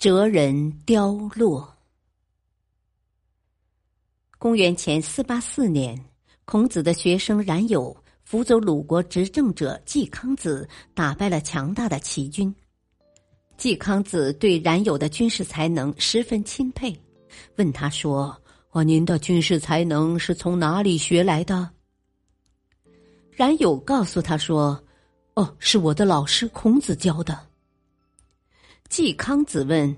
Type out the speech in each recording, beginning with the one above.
哲人凋落。公元前四八四年，孔子的学生冉有辅佐鲁国执政者季康子，打败了强大的齐军。季康子对冉有的军事才能十分钦佩，问他说：“哦，您的军事才能是从哪里学来的？”冉有告诉他说：“哦，是我的老师孔子教的。”季康子问：“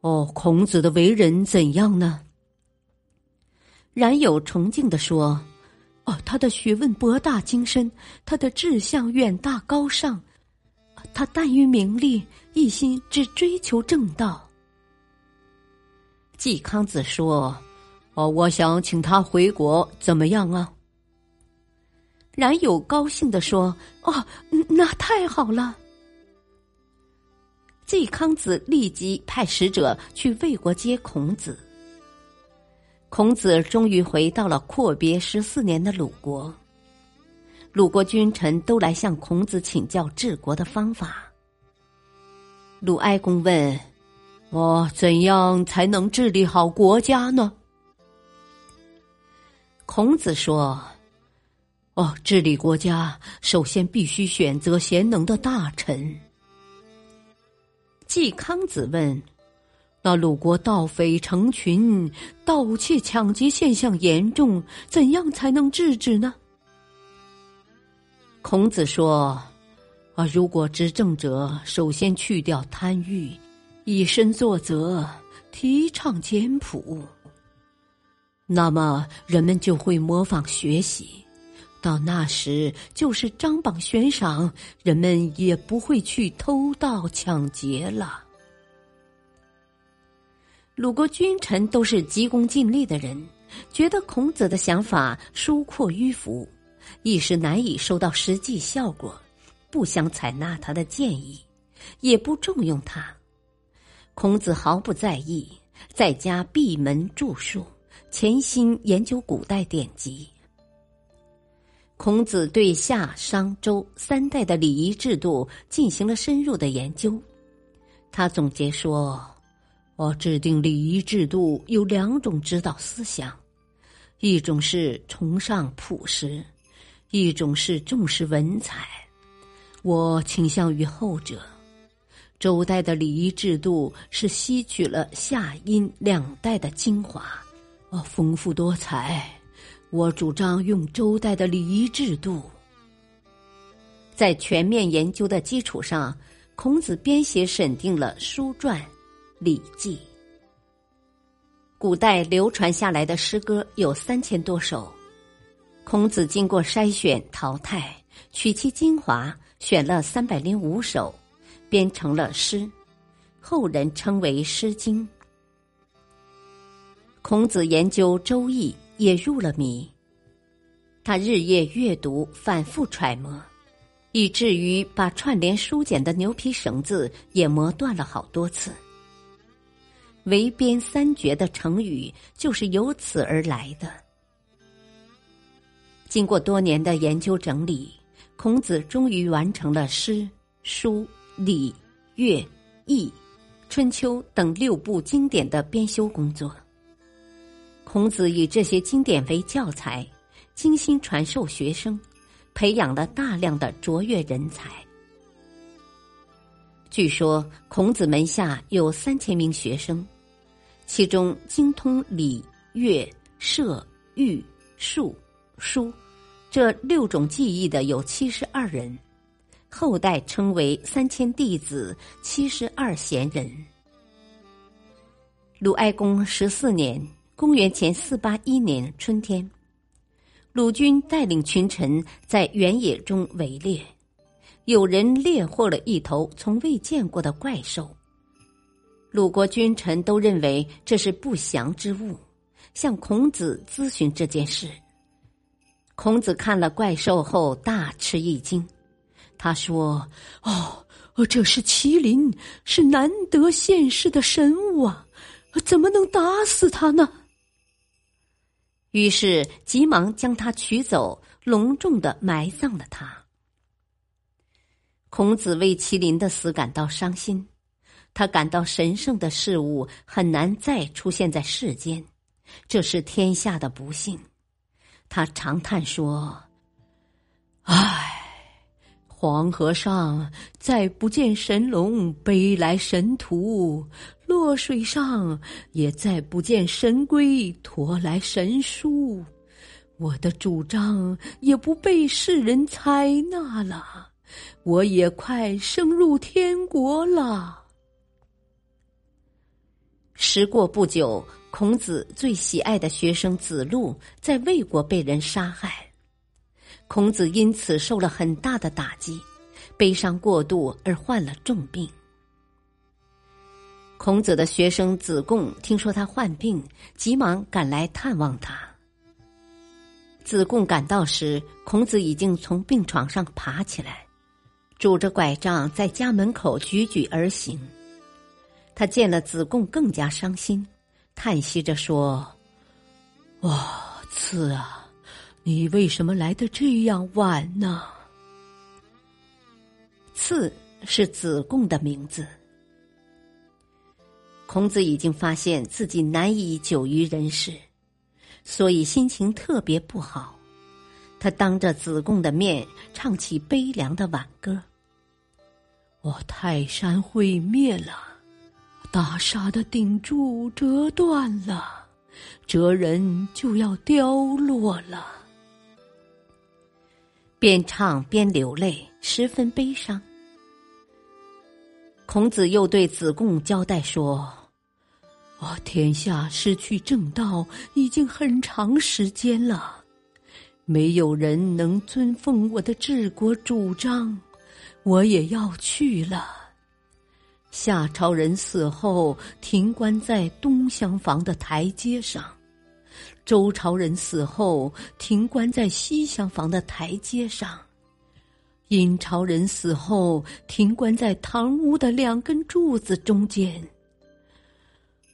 哦，孔子的为人怎样呢？”冉有崇敬的说：“哦，他的学问博大精深，他的志向远大高尚，他淡于名利，一心只追求正道。”季康子说：“哦，我想请他回国，怎么样啊？”冉有高兴的说：“哦，那太好了。”季康子立即派使者去魏国接孔子。孔子终于回到了阔别十四年的鲁国。鲁国君臣都来向孔子请教治国的方法。鲁哀公问：“我怎样才能治理好国家呢？”孔子说：“哦，治理国家，首先必须选择贤能的大臣。”季康子问：“那鲁国盗匪成群，盗窃抢劫现象严重，怎样才能制止呢？”孔子说：“啊，如果执政者首先去掉贪欲，以身作则，提倡简朴，那么人们就会模仿学习。”到那时，就是张榜悬赏，人们也不会去偷盗抢劫了。鲁国君臣都是急功近利的人，觉得孔子的想法疏阔迂腐，一时难以收到实际效果，不想采纳他的建议，也不重用他。孔子毫不在意，在家闭门著述，潜心研究古代典籍。孔子对夏、商、周三代的礼仪制度进行了深入的研究。他总结说：“我制定礼仪制度有两种指导思想，一种是崇尚朴实，一种是重视文采。我倾向于后者。周代的礼仪制度是吸取了夏、殷两代的精华，哦，丰富多彩。”我主张用周代的礼仪制度，在全面研究的基础上，孔子编写审定了书传《礼记》。古代流传下来的诗歌有三千多首，孔子经过筛选淘汰，取其精华，选了三百零五首，编成了诗，后人称为《诗经》。孔子研究《周易》。也入了迷。他日夜阅读，反复揣摩，以至于把串联书简的牛皮绳子也磨断了好多次。围边三绝的成语就是由此而来的。经过多年的研究整理，孔子终于完成了诗、书、礼、乐、易、春秋等六部经典的编修工作。孔子以这些经典为教材，精心传授学生，培养了大量的卓越人才。据说孔子门下有三千名学生，其中精通礼、乐、射、御、数、书这六种技艺的有七十二人，后代称为三千弟子、七十二贤人。鲁哀公十四年。公元前四八一年春天，鲁军带领群臣在原野中围猎，有人猎获了一头从未见过的怪兽。鲁国君臣都认为这是不祥之物，向孔子咨询这件事。孔子看了怪兽后大吃一惊，他说：“哦，这是麒麟，是难得现世的神物啊，怎么能打死他呢？”于是急忙将他取走，隆重的埋葬了他。孔子为麒麟的死感到伤心，他感到神圣的事物很难再出现在世间，这是天下的不幸。他长叹说：“唉，黄河上再不见神龙背来神图，落水上也再不见神龟驮来神书，我的主张也不被世人采纳了。”我也快升入天国了。时过不久，孔子最喜爱的学生子路在魏国被人杀害，孔子因此受了很大的打击，悲伤过度而患了重病。孔子的学生子贡听说他患病，急忙赶来探望他。子贡赶到时，孔子已经从病床上爬起来。拄着拐杖在家门口踽踽而行，他见了子贡更加伤心，叹息着说：“哇，次啊，你为什么来的这样晚呢？”次是子贡的名字。孔子已经发现自己难以久于人世，所以心情特别不好。他当着子贡的面唱起悲凉的挽歌。我泰山毁灭了，大厦的顶柱折断了，哲人就要凋落了。边唱边流泪，十分悲伤。孔子又对子贡交代说：“我天下失去正道已经很长时间了，没有人能尊奉我的治国主张。”我也要去了。夏朝人死后，停棺在东厢房的台阶上；周朝人死后，停棺在西厢房的台阶上；殷朝人死后，停棺在堂屋的两根柱子中间。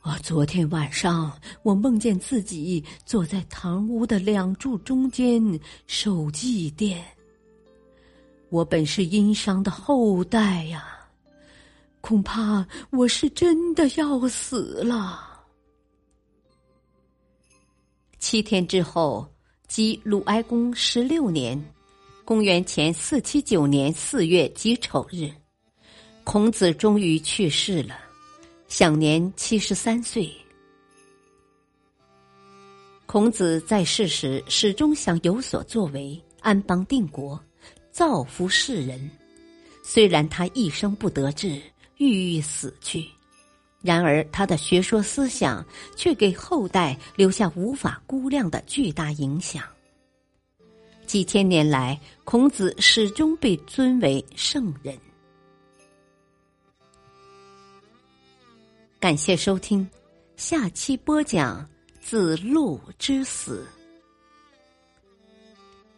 我，昨天晚上我梦见自己坐在堂屋的两柱中间受祭奠。我本是殷商的后代呀，恐怕我是真的要死了。七天之后，即鲁哀公十六年（公元前四七九年四月己丑日），孔子终于去世了，享年七十三岁。孔子在世时始终想有所作为，安邦定国。造福世人，虽然他一生不得志，郁郁死去，然而他的学说思想却给后代留下无法估量的巨大影响。几千年来，孔子始终被尊为圣人。感谢收听，下期播讲子路之死，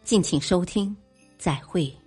敬请收听。再会。